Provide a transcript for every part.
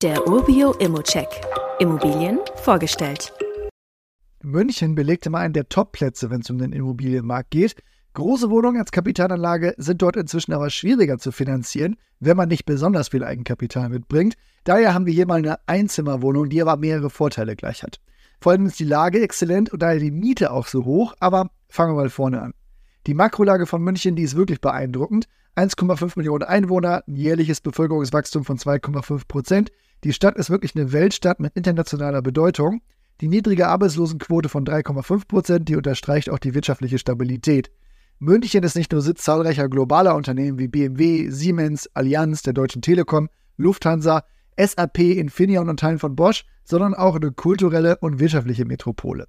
Der Urbio Immocheck. Immobilien vorgestellt. München belegte mal einen der Top-Plätze, wenn es um den Immobilienmarkt geht. Große Wohnungen als Kapitalanlage sind dort inzwischen aber schwieriger zu finanzieren, wenn man nicht besonders viel Eigenkapital mitbringt. Daher haben wir hier mal eine Einzimmerwohnung, die aber mehrere Vorteile gleich hat. Vor allem ist die Lage exzellent und daher die Miete auch so hoch, aber fangen wir mal vorne an. Die Makrolage von München, die ist wirklich beeindruckend. 1,5 Millionen Einwohner, ein jährliches Bevölkerungswachstum von 2,5 Prozent. Die Stadt ist wirklich eine Weltstadt mit internationaler Bedeutung. Die niedrige Arbeitslosenquote von 3,5 Prozent, die unterstreicht auch die wirtschaftliche Stabilität. München ist nicht nur Sitz zahlreicher globaler Unternehmen wie BMW, Siemens, Allianz, der Deutschen Telekom, Lufthansa, SAP, Infineon und Teilen von Bosch, sondern auch eine kulturelle und wirtschaftliche Metropole.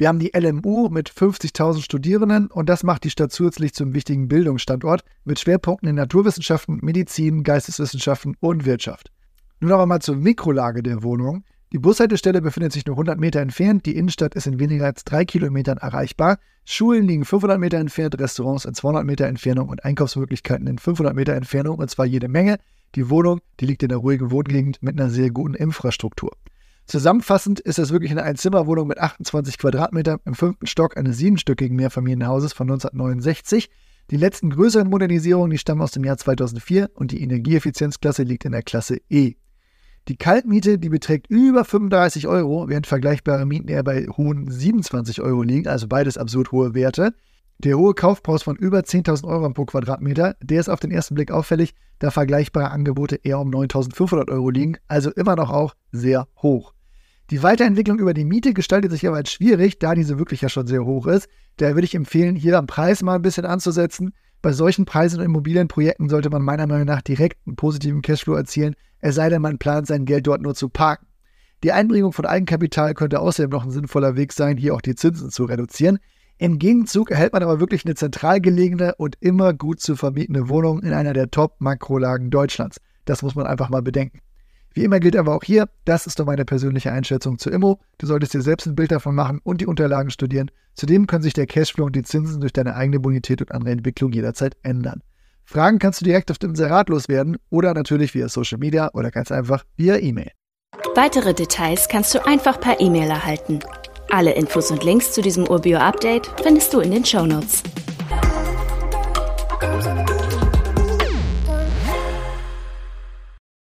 Wir haben die LMU mit 50.000 Studierenden und das macht die Stadt zusätzlich zum wichtigen Bildungsstandort mit Schwerpunkten in Naturwissenschaften, Medizin, Geisteswissenschaften und Wirtschaft. Nun aber mal zur Mikrolage der Wohnung. Die Bushaltestelle befindet sich nur 100 Meter entfernt, die Innenstadt ist in weniger als drei Kilometern erreichbar, Schulen liegen 500 Meter entfernt, Restaurants in 200 Meter Entfernung und Einkaufsmöglichkeiten in 500 Meter Entfernung und zwar jede Menge. Die Wohnung, die liegt in der ruhigen Wohngegend mit einer sehr guten Infrastruktur. Zusammenfassend ist es wirklich eine Einzimmerwohnung mit 28 Quadratmetern im fünften Stock eines siebenstöckigen Mehrfamilienhauses von 1969. Die letzten größeren Modernisierungen, die stammen aus dem Jahr 2004 und die Energieeffizienzklasse liegt in der Klasse E. Die Kaltmiete, die beträgt über 35 Euro, während vergleichbare Mieten eher bei hohen 27 Euro liegen, also beides absurd hohe Werte. Der hohe Kaufpreis von über 10.000 Euro pro Quadratmeter, der ist auf den ersten Blick auffällig, da vergleichbare Angebote eher um 9.500 Euro liegen, also immer noch auch sehr hoch. Die Weiterentwicklung über die Miete gestaltet sich aber als schwierig, da diese wirklich ja schon sehr hoch ist. Daher würde ich empfehlen, hier am Preis mal ein bisschen anzusetzen. Bei solchen Preisen und Immobilienprojekten sollte man meiner Meinung nach direkt einen positiven Cashflow erzielen, es sei denn, man plant sein Geld dort nur zu parken. Die Einbringung von Eigenkapital könnte außerdem noch ein sinnvoller Weg sein, hier auch die Zinsen zu reduzieren. Im Gegenzug erhält man aber wirklich eine zentral gelegene und immer gut zu vermietende Wohnung in einer der Top-Makrolagen Deutschlands. Das muss man einfach mal bedenken. Wie immer gilt aber auch hier, das ist doch meine persönliche Einschätzung zu Immo. Du solltest dir selbst ein Bild davon machen und die Unterlagen studieren. Zudem können sich der Cashflow und die Zinsen durch deine eigene Bonität und andere Entwicklung jederzeit ändern. Fragen kannst du direkt auf dem Inserat loswerden oder natürlich via Social Media oder ganz einfach via E-Mail. Weitere Details kannst du einfach per E-Mail erhalten. Alle Infos und Links zu diesem Urbio-Update findest du in den Show Notes.